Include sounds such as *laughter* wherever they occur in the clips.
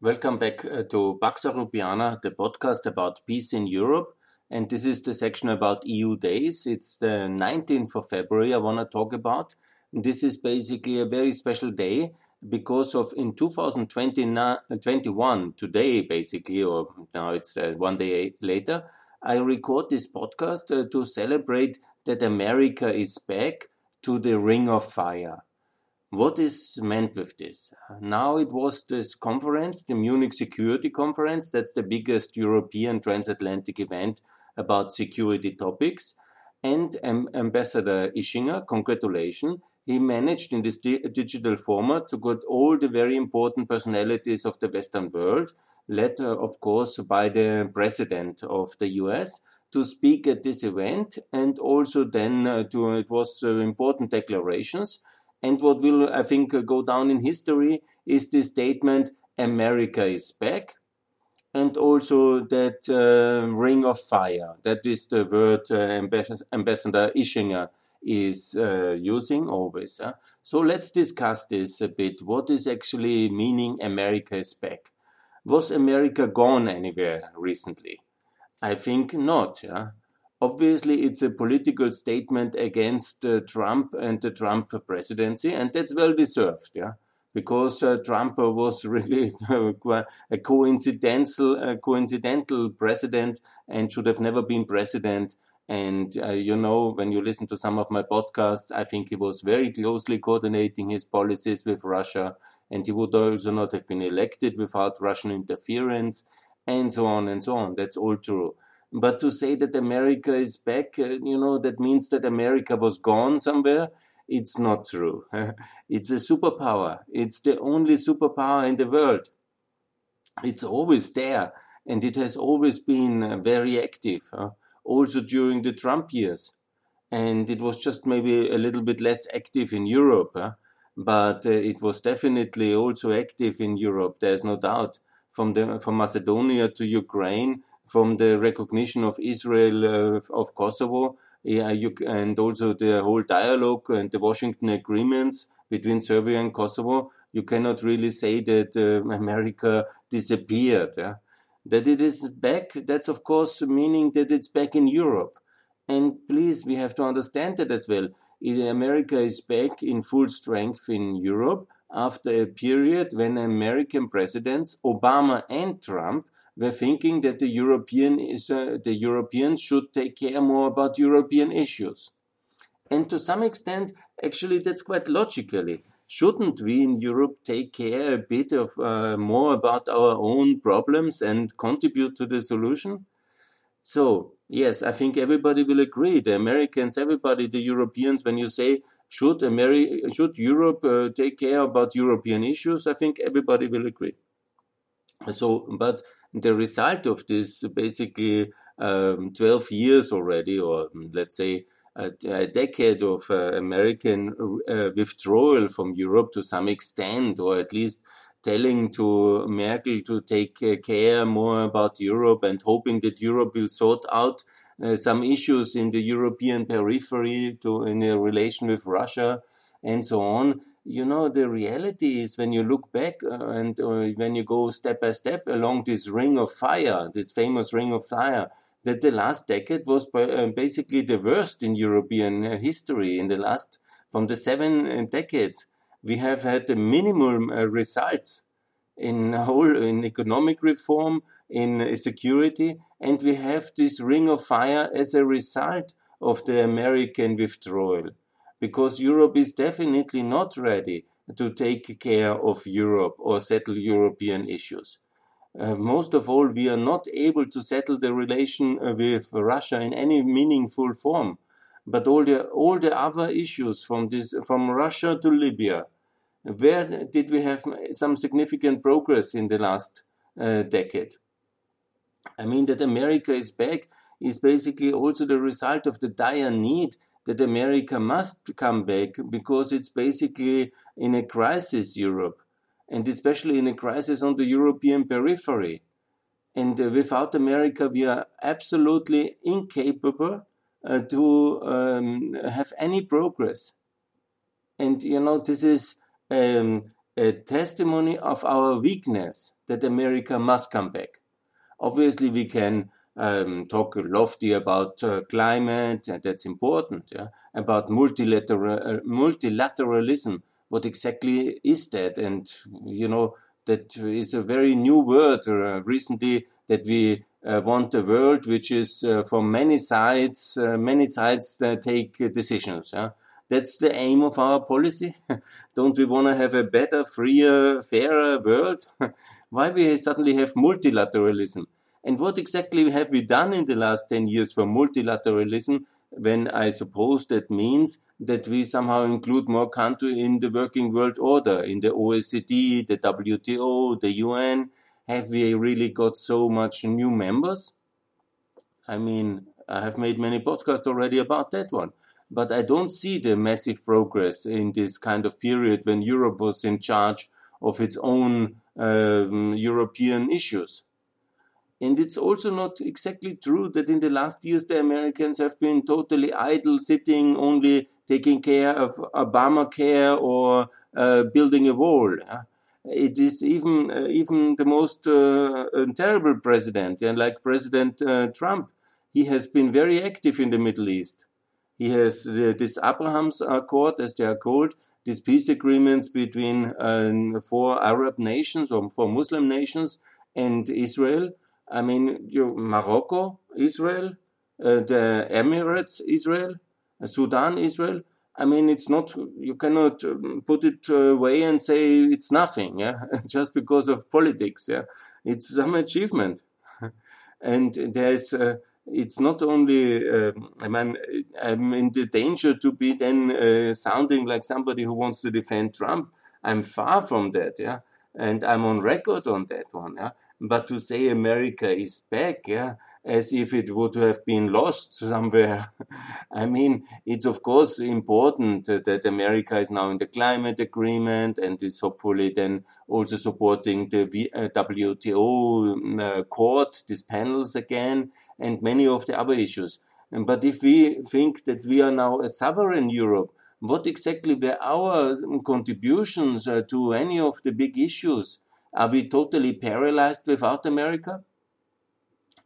Welcome back uh, to Pax Europiana, the podcast about peace in Europe. And this is the section about EU days. It's the 19th of February I want to talk about. This is basically a very special day because of in 2021, today basically, or now it's uh, one day later, I record this podcast uh, to celebrate that America is back to the Ring of Fire. What is meant with this? Now it was this conference, the Munich Security Conference. That's the biggest European transatlantic event about security topics. And um, Ambassador Ischinger, congratulations, he managed in this di digital format to get all the very important personalities of the Western world, led, uh, of course, by the President of the US, to speak at this event. And also then uh, to, it was uh, important declarations and what will, I think, go down in history is the statement, America is back. And also that uh, ring of fire. That is the word uh, Ambassador Ischinger is uh, using always. So let's discuss this a bit. What is actually meaning America is back? Was America gone anywhere recently? I think not. Yeah? Obviously, it's a political statement against uh, Trump and the Trump presidency, and that's well deserved, yeah, because uh, Trump was *laughs* really a coincidental, a coincidental president and should have never been president. And uh, you know, when you listen to some of my podcasts, I think he was very closely coordinating his policies with Russia, and he would also not have been elected without Russian interference, and so on and so on. That's all true. But to say that America is back, uh, you know, that means that America was gone somewhere. It's not true. *laughs* it's a superpower. It's the only superpower in the world. It's always there, and it has always been uh, very active, also during the Trump years. And it was just maybe a little bit less active in Europe, but uh, it was definitely also active in Europe. There's no doubt. From the from Macedonia to Ukraine, from the recognition of Israel uh, of Kosovo, yeah, you, and also the whole dialogue and the Washington agreements between Serbia and Kosovo, you cannot really say that uh, America disappeared. Yeah? That it is back, that's of course meaning that it's back in Europe. And please, we have to understand that as well. America is back in full strength in Europe after a period when American presidents, Obama and Trump, were thinking that the European is uh, the Europeans should take care more about European issues. And to some extent, actually, that's quite logically. Shouldn't we in Europe take care a bit of uh, more about our own problems and contribute to the solution? So, yes, I think everybody will agree. The Americans, everybody, the Europeans, when you say, should, Ameri- should Europe uh, take care about European issues, I think everybody will agree. So, but the result of this basically um, 12 years already, or um, let's say a, a decade of uh, American uh, withdrawal from Europe to some extent, or at least telling to Merkel to take uh, care more about Europe and hoping that Europe will sort out uh, some issues in the European periphery to in a relation with Russia and so on you know, the reality is when you look back uh, and uh, when you go step by step along this ring of fire, this famous ring of fire, that the last decade was uh, basically the worst in European uh, history. In the last, from the seven uh, decades, we have had the minimal uh, results in whole in economic reform, in security, and we have this ring of fire as a result of the American withdrawal because Europe is definitely not ready to take care of Europe or settle European issues. Uh, most of all, we are not able to settle the relation uh, with Russia in any meaningful form. But all the all the other issues from this from Russia to Libya, where did we have some significant progress in the last uh, decade? I mean that America is back is basically also the result of the dire need that America must come back because it's basically in a crisis, Europe, and especially in a crisis on the European periphery. And uh, without America, we are absolutely incapable uh, to um, have any progress. And, you know, this is um, a testimony of our weakness that America must come back. Obviously, we can um, talk lofty about uh, climate, and that's important, yeah? about multilateral, uh, multilateralism. What exactly is that? And, you know, that is a very new word uh, recently that we uh, want a world which is uh, from many sides, uh, many sides that take decisions. Yeah? That's the aim of our policy. *laughs* Don't we want to have a better, freer, fairer world? *laughs* Why we suddenly have multilateralism? And what exactly have we done in the last 10 years for multilateralism when I suppose that means that we somehow include more countries in the working world order, in the OECD, the WTO, the UN? Have we really got so much new members? I mean, I have made many podcasts already about that one. But I don't see the massive progress in this kind of period when Europe was in charge of its own um, European issues. And it's also not exactly true that in the last years the Americans have been totally idle, sitting only taking care of Obamacare or uh, building a wall. It is even uh, even the most uh, terrible president, yeah, like President uh, Trump. He has been very active in the Middle East. He has uh, this Abraham's Accord, as they are called, these peace agreements between uh, four Arab nations or four Muslim nations and Israel I mean, you, Morocco, Israel, uh, the Emirates, Israel, uh, Sudan, Israel. I mean, it's not, you cannot um, put it away and say it's nothing, yeah, *laughs* just because of politics, yeah. It's some achievement. *laughs* and there's, uh, it's not only, uh, I mean, I'm in the danger to be then uh, sounding like somebody who wants to defend Trump. I'm far from that, yeah. And I'm on record on that one, yeah. But to say America is back, yeah, as if it would have been lost somewhere. *laughs* I mean, it's of course important that America is now in the climate agreement and is hopefully then also supporting the WTO uh, uh, court, these panels again, and many of the other issues. But if we think that we are now a sovereign Europe, what exactly were our contributions uh, to any of the big issues? Are we totally paralyzed without America?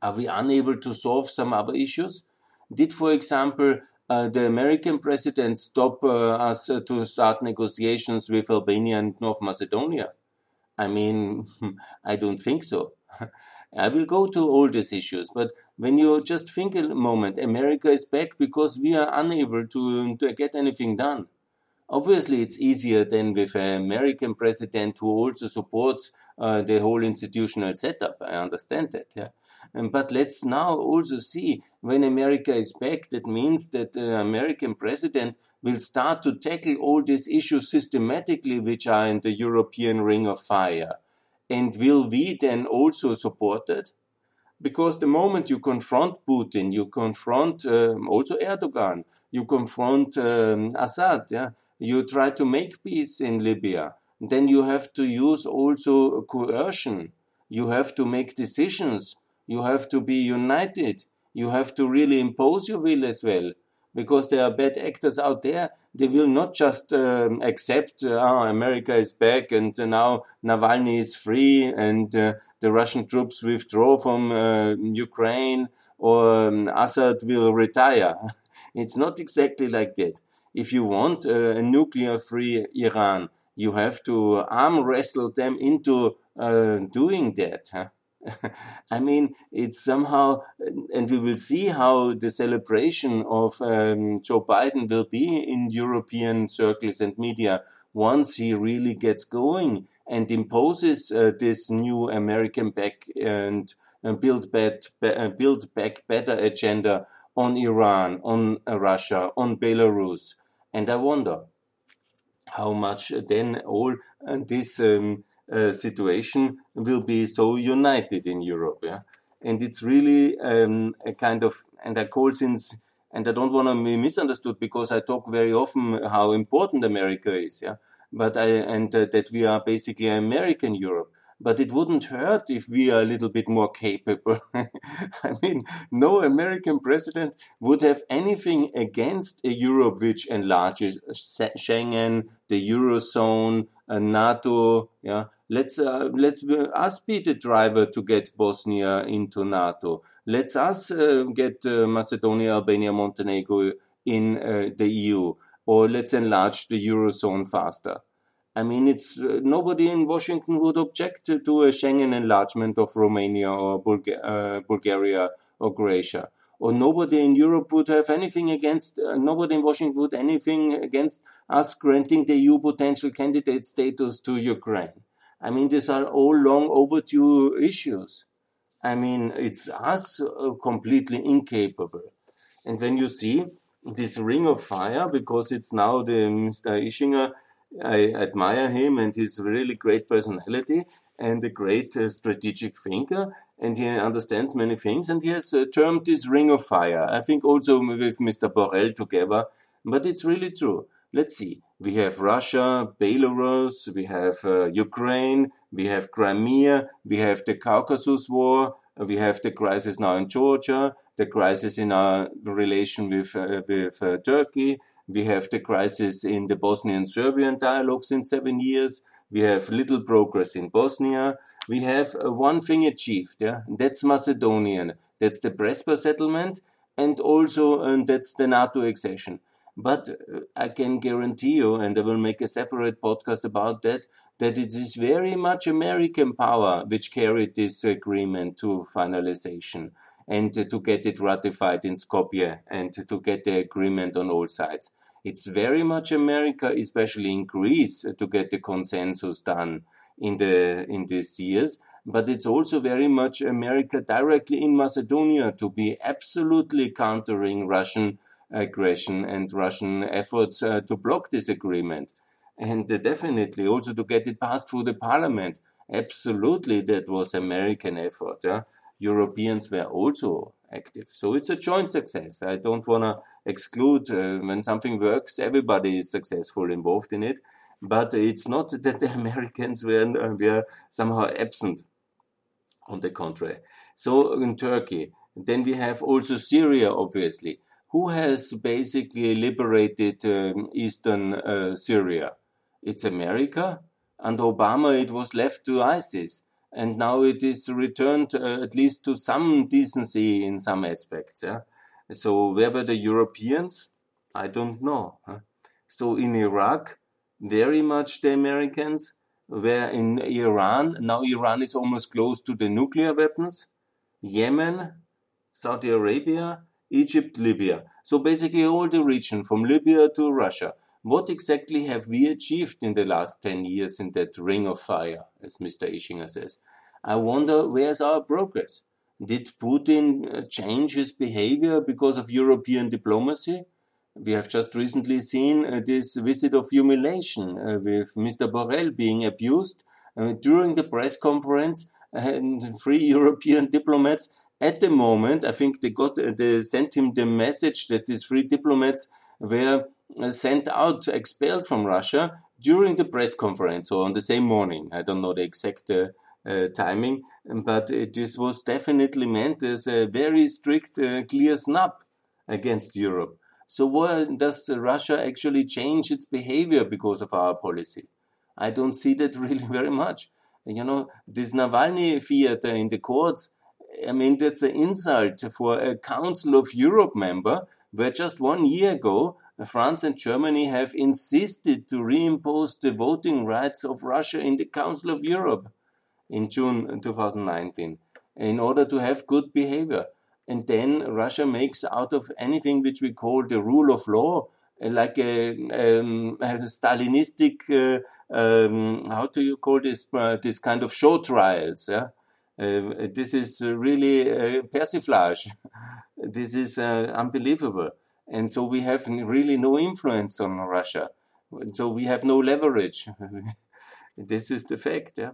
Are we unable to solve some other issues? Did, for example, uh, the American president stop uh, us uh, to start negotiations with Albania and North Macedonia? I mean, *laughs* I don't think so. *laughs* I will go to all these issues, but when you just think a moment, America is back because we are unable to, to get anything done. Obviously, it's easier than with an American president who also supports uh, the whole institutional setup. I understand that. Yeah. But let's now also see when America is back, that means that the American president will start to tackle all these issues systematically, which are in the European ring of fire. And will we then also support it? Because the moment you confront Putin, you confront um, also Erdogan, you confront um, Assad, yeah, you try to make peace in Libya, then you have to use also coercion. You have to make decisions. You have to be united. You have to really impose your will as well. Because there are bad actors out there. They will not just um, accept, oh, America is back and uh, now Navalny is free and uh, the Russian troops withdraw from uh, Ukraine or um, Assad will retire. *laughs* it's not exactly like that if you want a nuclear free Iran, you have to arm wrestle them into uh, doing that. Huh? *laughs* I mean, it's somehow, and we will see how the celebration of um, Joe Biden will be in European circles and media once he really gets going and imposes uh, this new American back and uh, build, back, uh, build back better agenda on Iran, on Russia, on Belarus. And I wonder how much then all uh, this um, uh, situation will be so united in Europe. Yeah? And it's really um, a kind of, and I call since, and I don't want to be misunderstood because I talk very often how important America is. Yeah. But I, and uh, that we are basically American Europe but it wouldn't hurt if we are a little bit more capable. *laughs* I mean, no American president would have anything against a Europe which enlarges Schengen, the Eurozone, uh, NATO. Yeah, let's uh, let us be the driver to get Bosnia into NATO. Let's us uh, get uh, Macedonia, Albania, Montenegro in uh, the EU, or let's enlarge the eurozone faster. I mean, it's uh, nobody in Washington would object to, to, a Schengen enlargement of Romania or Bulga Bulgaria or Croatia or nobody in Europe would have anything against, uh, nobody in Washington would anything against us granting the EU potential candidate status to Ukraine. I mean, these are all long overdue issues. I mean, it's us uh, completely incapable. And when you see this ring of fire, because it's now the Mr. Ischinger, I admire him and he's a really great personality and a great uh, strategic thinker and he understands many things, and he has uh, termed this ring of fire. I think also with Mr. Borrell together, but it's really true. Let's see. We have Russia, Belarus, we have uh, Ukraine, we have Crimea, we have the Caucasus War, we have the crisis now in Georgia, the crisis in our relation with, uh, with uh, Turkey, we have the crisis in the Bosnian Serbian dialogues in seven years, we have little progress in Bosnia, we have uh, one thing achieved. Yeah, that's Macedonian. That's the Prespa settlement, and also um, that's the NATO accession. But uh, I can guarantee you, and I will make a separate podcast about that, that it is very much American power which carried this agreement to finalization and to get it ratified in Skopje and to get the agreement on all sides. It's very much America, especially in Greece, to get the consensus done in the in these years but it's also very much America directly in Macedonia to be absolutely countering Russian aggression and Russian efforts uh, to block this agreement. And uh, definitely also to get it passed through the parliament. Absolutely, that was American effort. Yeah? Europeans were also active. So it's a joint success. I don't want to exclude uh, when something works, everybody is successful involved in it but it's not *laughs* that the Americans were, uh, were somehow absent. On the contrary. So in Turkey, then we have also Syria, obviously. Who has basically liberated um, eastern uh, Syria? It's America. Under Obama, it was left to ISIS. And now it is returned uh, at least to some decency in some aspects. Yeah? So where were the Europeans? I don't know. Huh? So in Iraq, very much the Americans, where in Iran, now Iran is almost close to the nuclear weapons, Yemen, Saudi Arabia, Egypt, Libya. So basically all the region from Libya to Russia. What exactly have we achieved in the last 10 years in that ring of fire, as Mr. Ischinger says? I wonder where's our progress? Did Putin uh, change his behavior because of European diplomacy? We have just recently seen uh, this visit of humiliation uh, with Mr. Borrell being abused during the press conference and three *laughs* European diplomats at the moment, I think they got they sent him the message that these three diplomats were sent out, expelled from Russia during the press conference or on the same morning. I don't know the exact uh, uh, timing, but this was definitely meant as a very strict, uh, clear snub against Europe. So why does Russia actually change its behavior because of our policy? I don't see that *laughs* really very much. You know, this Navalny theater in the courts, I mean, that's an insult for a Council of Europe member where just one year ago, France and Germany have insisted to reimpose the voting rights of Russia in the Council of Europe in June 2019 in order to have good behavior and then Russia makes out of anything which we call the rule of law, uh, like a, um, a Stalinistic, uh, um, how do you call this, uh, this kind of show trials. Yeah? Uh, this is really persiflage. *laughs* this is uh, unbelievable. And so we have really no influence on Russia. So we have no leverage. *laughs* this is the fact. Yeah?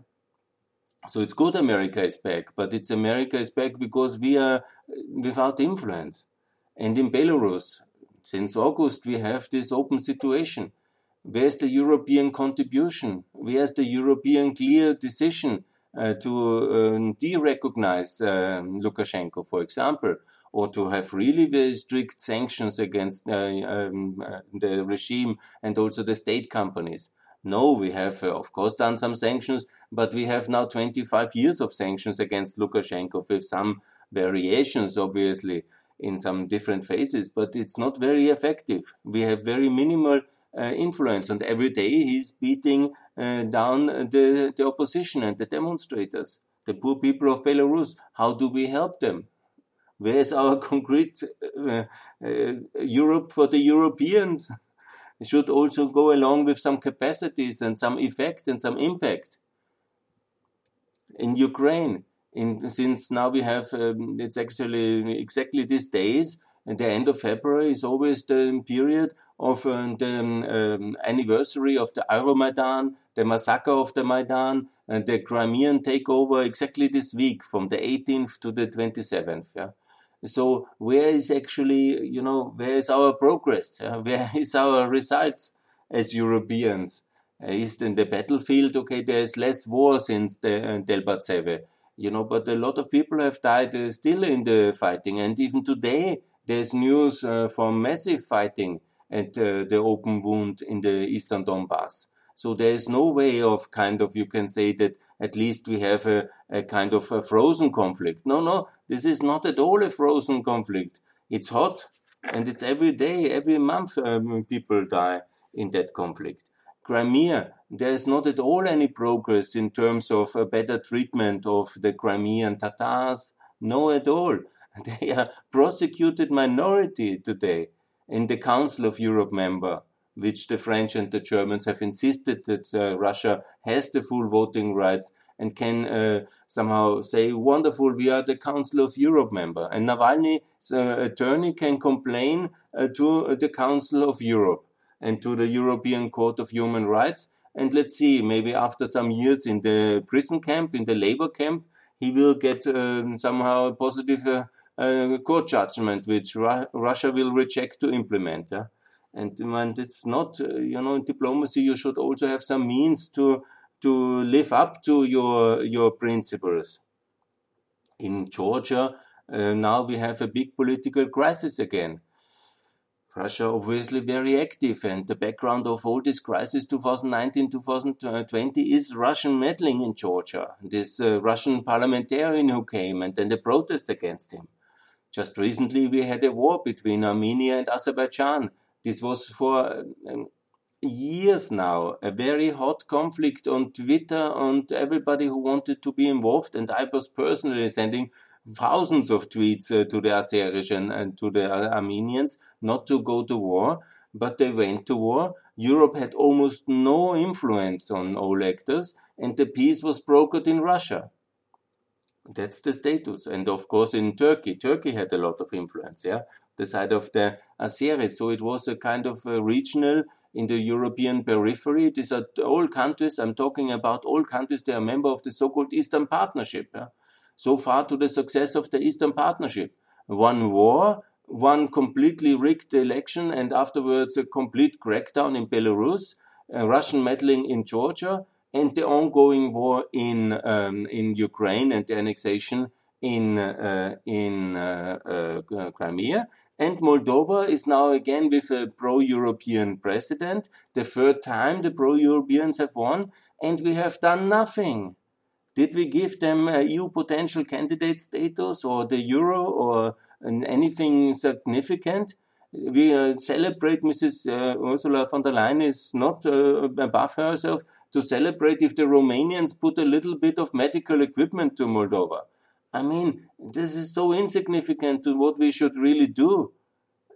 So it's good America is back, but it's America is back because we are without influence. And in Belarus, since August, we have this open situation. Where's the European contribution? Where's the European clear decision uh, to uh, de-recognize uh, Lukashenko, for example, or to have really very strict sanctions against uh, um, uh, the regime and also the state companies? No, we have, uh, of course, done some sanctions, but we have now 25 years of sanctions against Lukashenko with some variations, obviously, in some different phases, but it's not very effective. We have very minimal uh, influence, and every day he's beating uh, down the, the opposition and the demonstrators, the poor people of Belarus. How do we help them? Where's our *laughs* concrete uh, uh, Europe for the Europeans? It should also go along with some capacities and some effect and some impact. In Ukraine, in, since now we have, um, it's actually exactly these days, the end of February is always the period of uh, the um, anniversary of the Euromaidan, the massacre of the Maidan, and the Crimean takeover exactly this week from the 18th to the 27th. Yeah. So where is actually, you know, where is our progress? Uh, *laughs* where is our results as Europeans? Uh, is in the battlefield, okay, there's less war since the uh, Debaltseve, you know, but a lot of people have died uh, still in the fighting. And even today, there's news uh, from massive fighting at uh, the open wound in the eastern Donbass. So there is no way of kind of, you can say that at least we have a, a kind of a frozen conflict. No, no, this is not at all a frozen conflict. It's hot and it's every day, every month um, people die in that conflict. Crimea, there is not at all any progress in terms of a better treatment of the Crimean Tatars. No, at all. *laughs* They are prosecuted minority today in the Council of Europe member which the French and the Germans have insisted that uh, Russia has the full voting rights and can uh, somehow say, wonderful, we are the Council of Europe member. And Navalny's uh, attorney can complain uh, to the Council of Europe and to the European Court of Human Rights. And let's see, maybe after some years in the prison camp, in the labor camp, he will get um, somehow a positive uh, uh, court judgment, which Ru Russia will reject to implement. Yeah? And, and it's not, uh, you know, in diplomacy, you should also have some means to, to live up to your, your principles. In Georgia, uh, now we have a big political crisis again. Russia obviously very active, and the background of all this crisis 2019-2020 is Russian meddling in Georgia. This uh, Russian parliamentarian who came, and then the protest against him. Just recently, we had a war between Armenia and Azerbaijan, this was for um, years now a very hot conflict on Twitter and everybody who wanted to be involved. And I was personally sending thousands of tweets uh, to the Azeris and, and to the Armenians not to go to war, but they went to war. Europe had almost no influence on all actors, and the peace was brokered in Russia. That's the status. And of course, in Turkey, Turkey had a lot of influence, yeah, the side of the Azeris. So it was a kind of a regional in the European periphery. These are all countries, I'm talking about all countries, they are member of the so-called Eastern Partnership. Yeah? So far to the success of the Eastern Partnership. One war, one completely rigged election, and afterwards a complete crackdown in Belarus, Russian meddling in Georgia, and the ongoing war in um, in Ukraine and the annexation in uh, in uh, uh, Crimea. And Moldova is now again with a pro-European president. The third time the pro-Europeans have won, and we have done nothing. Did we give them EU potential candidate status or the euro or anything significant? we uh, celebrate Mrs. Uh, Ursula von der Leyen is not uh, above herself to celebrate if the Romanians put a little bit of medical equipment to Moldova. I mean, this is so insignificant to what we should really do.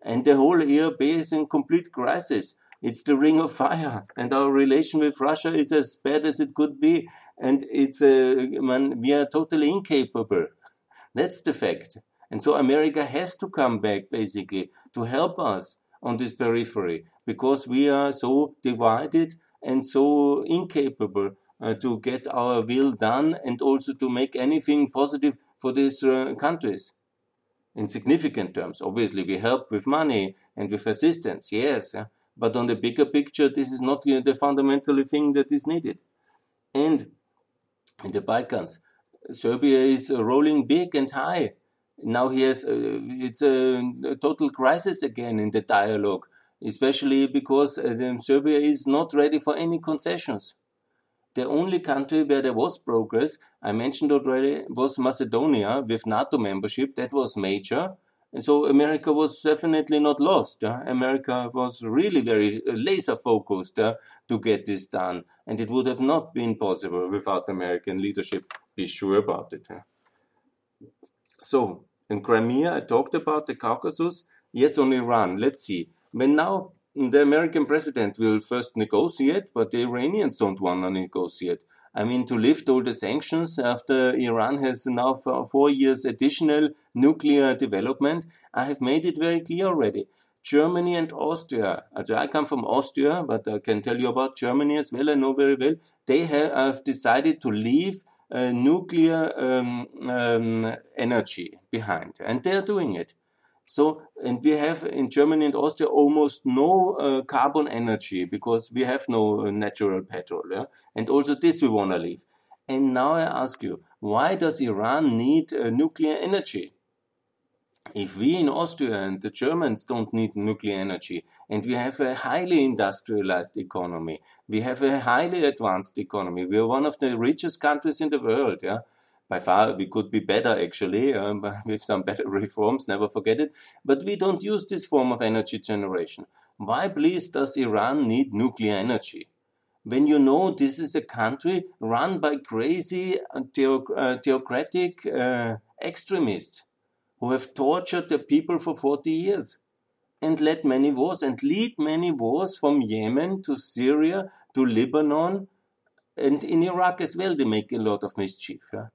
And the whole ERP is in complete crisis. It's the ring of fire, and our relation with Russia is as bad as it could be. And it's uh, man, we are totally incapable. That's the fact. And so America has to come back basically to help us on this periphery because we are so divided and so incapable to get our will done and also to make anything positive for these uh, countries in significant terms. Obviously, we help with money and with assistance, yes, but on the bigger picture, this is not uh, the fundamental thing that is needed. And in the Balkans, Serbia is rolling big and high now he has uh, it's a, a, total crisis again in the dialogue especially because uh, Serbia is not ready for any concessions. The only country where there was progress, I mentioned already, was Macedonia with NATO membership. That was major. And so America was definitely not lost. Yeah? America was really very uh, laser focused yeah, to get this done. And it would have not been possible without American leadership. Be sure about it. So, in Crimea, I talked about the Caucasus. Yes, on Iran. Let's see. When now the American president will first negotiate, but the Iranians don't want to negotiate. I mean, to lift all the sanctions after Iran has now four years additional nuclear development, I have made it very clear already. Germany and Austria, I come from Austria, but I can tell you about Germany as well, I know very well, they have decided to leave uh, nuclear um, um, energy behind, and they're doing it. So, and we have in Germany and Austria almost no uh, carbon energy because we have no uh, natural petrol. Yeah? And also this we want to leave. And now I ask you, why does Iran need uh, nuclear energy? If we in Austria and the Germans don't need nuclear energy, and we have a highly industrialized economy, we have a highly advanced economy, we are one of the richest countries in the world, yeah, by far we could be better actually um, *laughs* with some better reforms never forget it but we don't use this form of energy generation why please does iran need nuclear energy when you know this is a country run by crazy uh, uh, theocratic uh, extremists who have tortured the people for 40 years and led many wars and lead many wars from Yemen to Syria to Lebanon and in Iraq as well they make a lot of mischief. Yeah?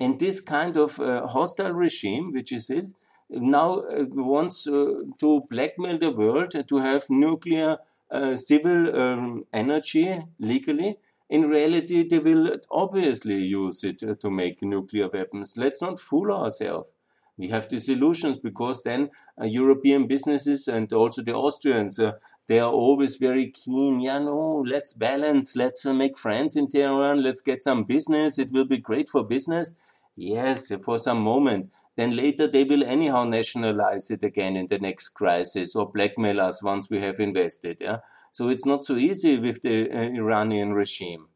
And this kind of uh, hostile regime, which is it, now uh, wants uh, to blackmail the world to have nuclear uh, civil um, energy legally. In reality, they will obviously use it to make nuclear weapons. Let's not fool ourselves. We have these illusions because then uh, European businesses and also the Austrians, uh, they are always very keen. Yeah, no, let's balance. Let's make friends in Tehran. Let's get some business. It will be great for business. Yes, for some moment. Then later they will anyhow nationalize it again in the next crisis or blackmail us once we have invested. Yeah? So it's not so easy with the uh, Iranian regime.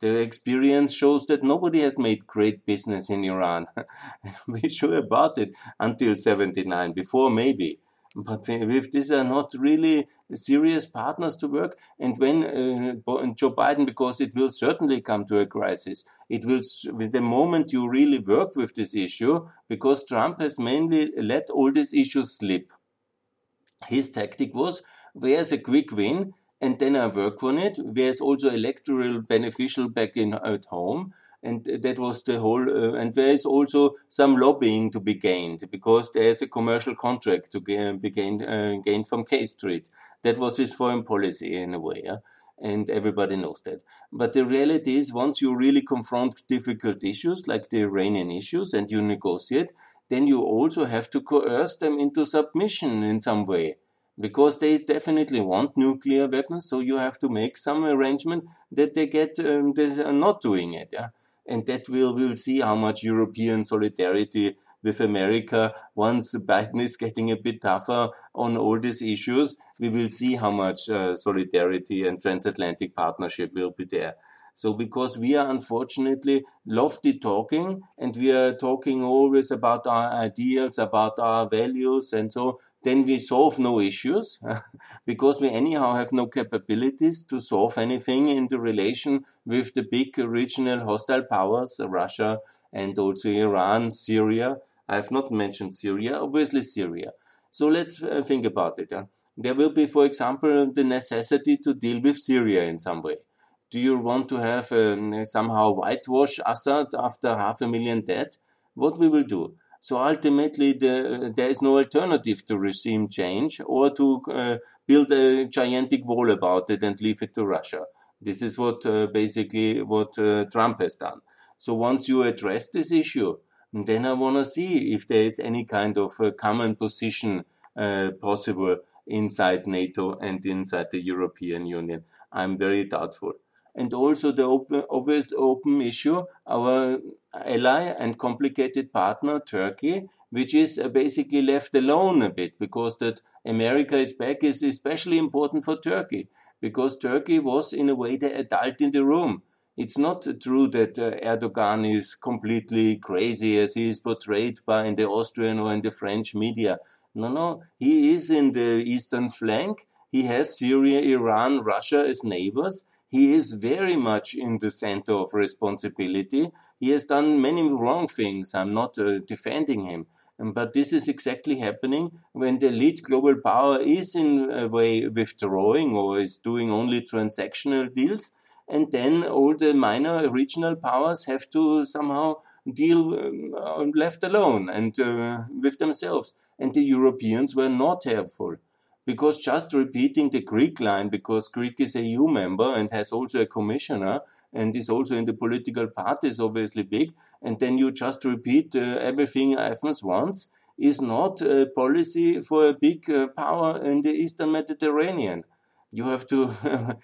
The experience shows that nobody has made great business in Iran. *laughs* We're sure about it until 79, before maybe. But these are not really serious partners to work, and when uh, Joe Biden, because it will certainly come to a crisis, it will, the moment you really work with this issue, because Trump has mainly let all these issues slip. His tactic was, there's a quick win, and then I work on it, There's also electoral beneficial back in at home, and that was the whole uh, and there is also some lobbying to be gained because there is a commercial contract to be gained, uh, gained from K Street. That was his foreign policy in a way, yeah? and everybody knows that. But the reality is, once you really confront difficult issues like the Iranian issues and you negotiate, then you also have to coerce them into submission in some way because they definitely want nuclear weapons. So you have to make some arrangement that they get um, they are not doing it. Yeah, and that we'll, we'll see how much European solidarity with America once Biden is getting a bit tougher on all these issues. We will see how much uh, solidarity and transatlantic partnership will be there. So, because we are unfortunately lofty talking and we are talking always about our ideals, about our values, and so then we solve no issues *laughs* because we anyhow have no capabilities to solve anything in the relation with the big regional hostile powers, Russia and also Iran, Syria. I have not mentioned Syria, obviously Syria. So let's uh, think about it. There will be, for example, the necessity to deal with Syria in some way. Do you want to have uh, somehow whitewash Assad after half a million dead? What we will do? So ultimately, the, there is no alternative to regime change or to uh, build a gigantic wall about it and leave it to Russia. This is what uh, basically what uh, Trump has done. So once you address this issue, then I want to see if there is any kind of common position uh, possible inside NATO and inside the European Union. I'm very doubtful and also the obvious open issue, our ally and complicated partner, Turkey, which is uh, basically left alone a bit because that America is back is especially important for Turkey because Turkey was in a way the adult in the room. It's not true that uh, Erdogan is completely crazy as he is portrayed by in the Austrian or in the French media. No, no, he is in the eastern flank. He has Syria, Iran, Russia as neighbors. He is very much in the center of responsibility. He has done many wrong things. I'm not uh, defending him. But this is exactly happening when the elite global power is in a way withdrawing or is doing only transactional deals and then all the minor regional powers have to somehow deal um, left alone and uh, with themselves. And the Europeans were not helpful because just repeating the Greek line, because Greek is a EU member and has also a commissioner and is also in the political parties obviously big, and then you just repeat uh, everything Athens wants, is not a policy for a big uh, power in the Eastern Mediterranean. You have to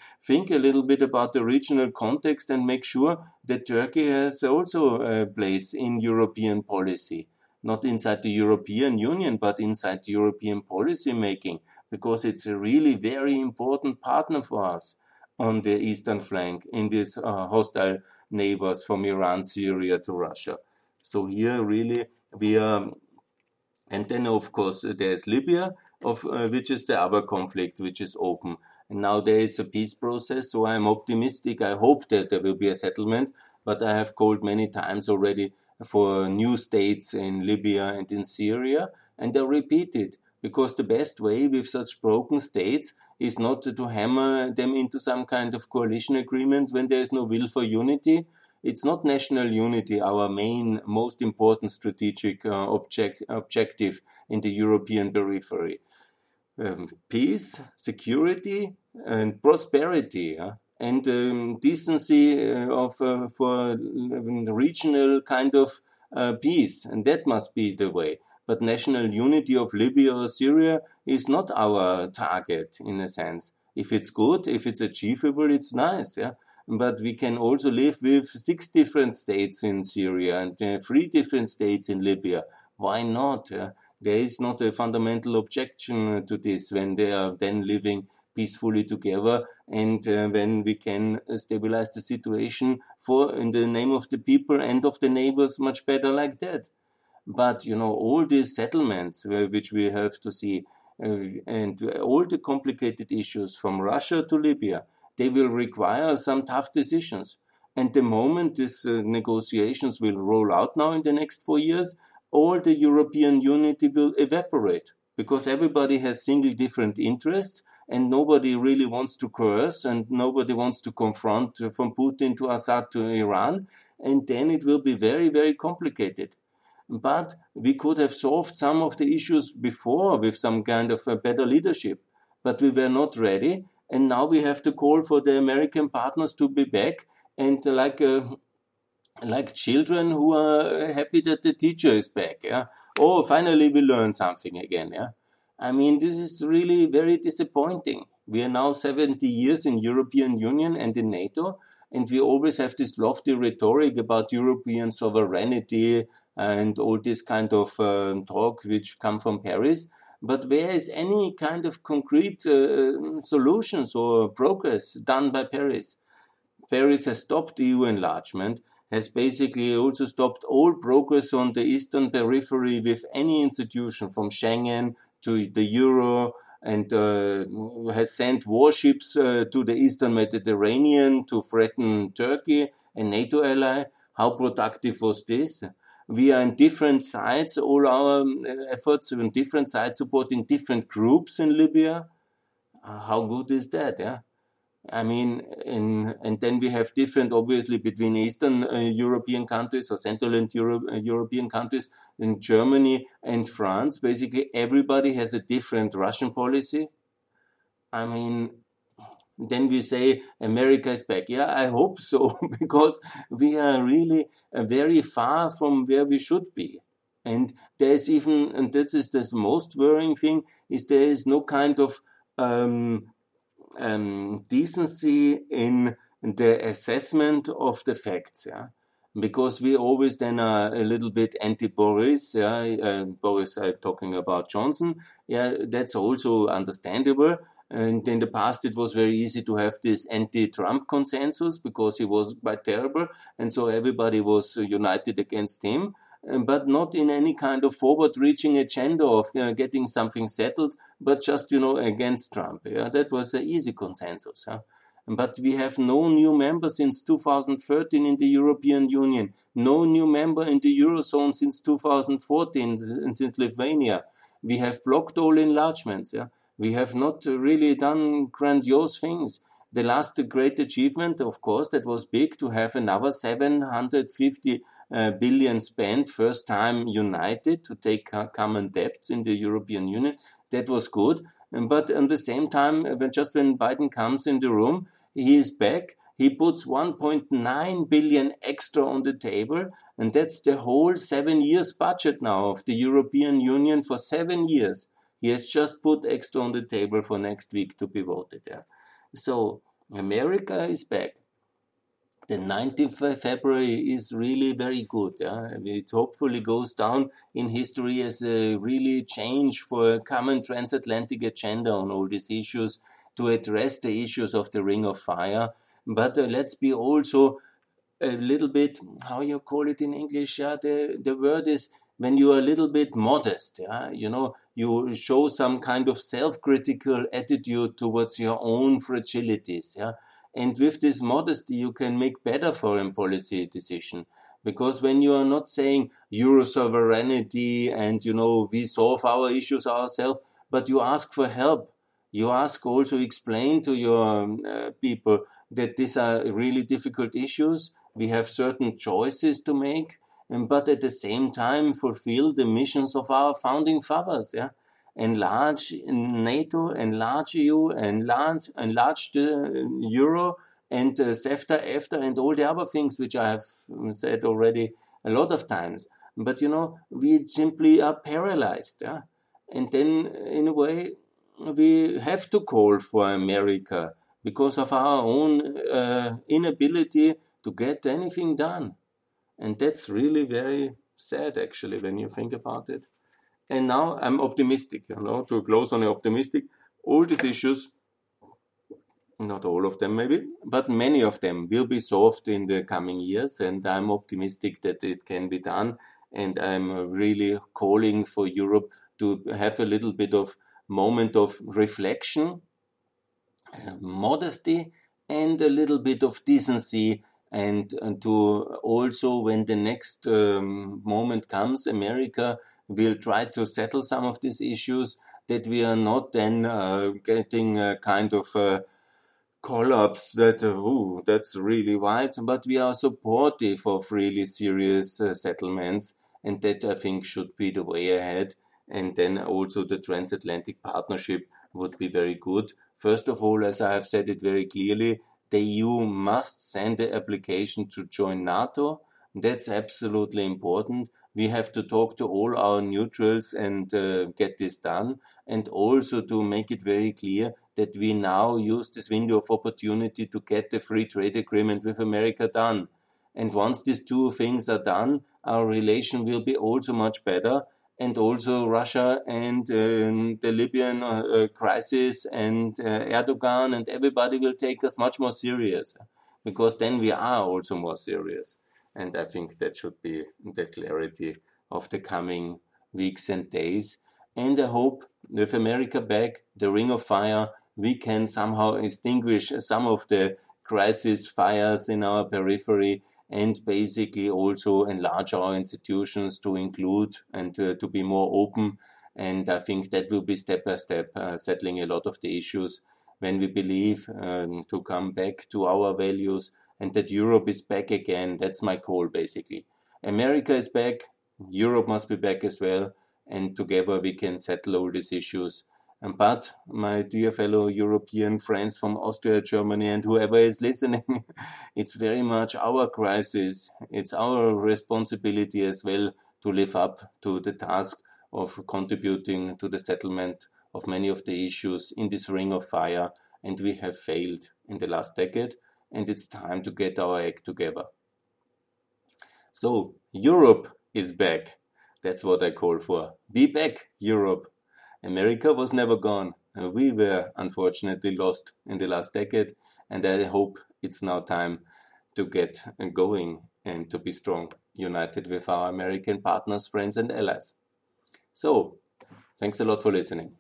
*laughs* think a little bit about the regional context and make sure that Turkey has also a place in European policy, not inside the European Union, but inside European policy making, because it's a really very important partner for us on the eastern flank in these uh, hostile neighbors from Iran, Syria to Russia. So here really we are, and then of course there's Libya, of uh, which is the other conflict which is open. And now there is a peace process, so I'm optimistic. I hope that there will be a settlement, but I have called many times already for new states in Libya and in Syria, and I repeat it because the best way with such broken states is not to hammer them into some kind of coalition agreements when there is no will for unity. It's not national unity, our main, most important strategic uh, object, objective in the European periphery um, peace, security, and prosperity, and um, decency uh, of uh, for um, regional kind of uh, peace, and that must be the way. But national unity of Libya or Syria is not our target in a sense. If it's good, if it's achievable, it's nice, yeah. But we can also live with six different states in Syria and uh, three different states in Libya. Why not? Yeah? there is not a fundamental objection to this when they are then living peacefully together and uh, when we can stabilize the situation for in the name of the people and of the neighbors much better like that but you know all these settlements which we have to see uh, and all the complicated issues from russia to libya they will require some tough decisions and the moment these uh, negotiations will roll out now in the next four years all the European unity will evaporate because everybody has single different interests and nobody really wants to coerce and nobody wants to confront uh, from Putin to Assad to Iran. And then it will be very, very complicated. But we could have solved some of the issues before with some kind of a better leadership. But we were not ready. And now we have to call for the American partners to be back and like uh, like children who are happy that the teacher is back. Yeah. Oh, finally we learn something again. Yeah. I mean, this is really very disappointing. We are now 70 years in European Union and in NATO, and we always have this lofty rhetoric about European sovereignty and all this kind of uh, talk which come from Paris. But where is any kind of concrete uh, solutions or progress done by Paris? Paris has stopped EU enlargement has basically also stopped all progress on the eastern periphery with any institution from Schengen to the euro and uh, has sent warships uh, to the eastern Mediterranean to threaten Turkey, a NATO ally. How productive was this? We are in different sides, all our um, efforts in different sides supporting different groups in Libya. Uh, how good is that? Yeah. I mean, in, and then we have different, obviously, between Eastern uh, European countries or Central and Euro uh, European countries. In Germany and France, basically everybody has a different Russian policy. I mean, then we say America is back. Yeah, I hope so, *laughs* because we are really uh, very far from where we should be. And there's even, and that is the most worrying thing, is there is no kind of um, um, decency in the assessment of the facts. Yeah? because we always then are a little bit anti-Boris. Yeah, uh, Boris, I'm talking about Johnson. Yeah, that's also understandable. And in the past, it was very easy to have this anti-Trump consensus because he was quite terrible, and so everybody was uh, united against him. Um, but not in any kind of forward-reaching agenda of you know, getting something settled, but just you know against Trump. Yeah, that was an easy consensus. But we have no new member since 2013 in the European Union, no new member in the Eurozone since 2014, uh, since Lithuania. We have blocked all enlargements. Yeah? We have not really done grandiose things. The last great achievement, of course, that was big to have another 750 uh, billion spent, first time united to take common debts in the European Union. That was good. But at the same time, when just when Biden comes in the room, he is back. He puts 1.9 billion extra on the table, and that's the whole seven years budget now of the European Union for seven years. He has just put extra on the table for next week to be voted. Yeah. So America is back. The 19th of February is really very good. Yeah? It hopefully goes down in history as a really change for a common transatlantic agenda on all these issues to address the issues of the Ring of Fire. But uh, let's be also a little bit, how you call it in English? Yeah, the, the word is when you are a little bit modest. Yeah, you know, you show some kind of self-critical attitude towards your own fragilities. Yeah, and with this modesty, you can make better foreign policy decision. Because when you are not saying Euro sovereignty and you know we solve our issues ourselves, but you ask for help you ask also explain to your uh, people that these are really difficult issues. We have certain choices to make, but at the same time fulfill the missions of our founding fathers. Yeah, enlarge NATO, enlarge EU, enlarge enlarge the euro, and uh, CEFTA, EFTA, and all the other things which I have said already a lot of times. But you know, we simply are paralyzed. Yeah, and then in a way we have to call for America because of our own uh, inability to get anything done. And that's really very sad, actually, when you think about it. And now I'm optimistic, you know, to close on the optimistic. All these issues, not all of them maybe, but many of them will be solved in the coming years. And I'm optimistic that it can be done. And I'm really calling for Europe to have a little bit of moment of reflection, uh, modesty, and a little bit of decency. And, and to also, when the next um, moment comes, America will try to settle some of these issues, that we are not then uh, getting a kind of a collapse that, uh, ooh, that's really wild, but we are supportive of really serious uh, settlements. And that I think should be the way ahead and then also the transatlantic partnership would be very good. First of all, as I have said it very clearly, the EU must send the application to join NATO. That's absolutely important. We have to talk to all our neutrals and uh, get this done. And also to make it very clear that we now use this window of opportunity to get the free trade agreement with America done. And once these two things are done, our relation will be also much better and also Russia and um, the Libyan uh, uh, crisis and uh, Erdogan and everybody will take us much more serious because then we are also more serious. And I think that should be the clarity of the coming weeks and days. And I hope with America back, the Ring of Fire, we can somehow extinguish some of the crisis fires in our periphery and basically also enlarge our institutions to include and to be more open. And I think that will be step by step uh, settling a lot of the issues when we believe um, to come back to our values and that Europe is back again. That's my call basically. America is back, Europe must be back as well, and together we can settle all these issues Um, but, my dear fellow European friends from Austria, Germany, and whoever is listening, *laughs* it's very much our crisis. It's our responsibility as well to live up to the task of contributing to the settlement of many of the issues in this ring of fire. And we have failed in the last decade, and it's time to get our act together. So, Europe is back. That's what I call for. Be back, Europe. America was never gone. And we were unfortunately lost in the last decade, and I hope it's now time to get going and to be strong, united with our American partners, friends, and allies. So, thanks a lot for listening.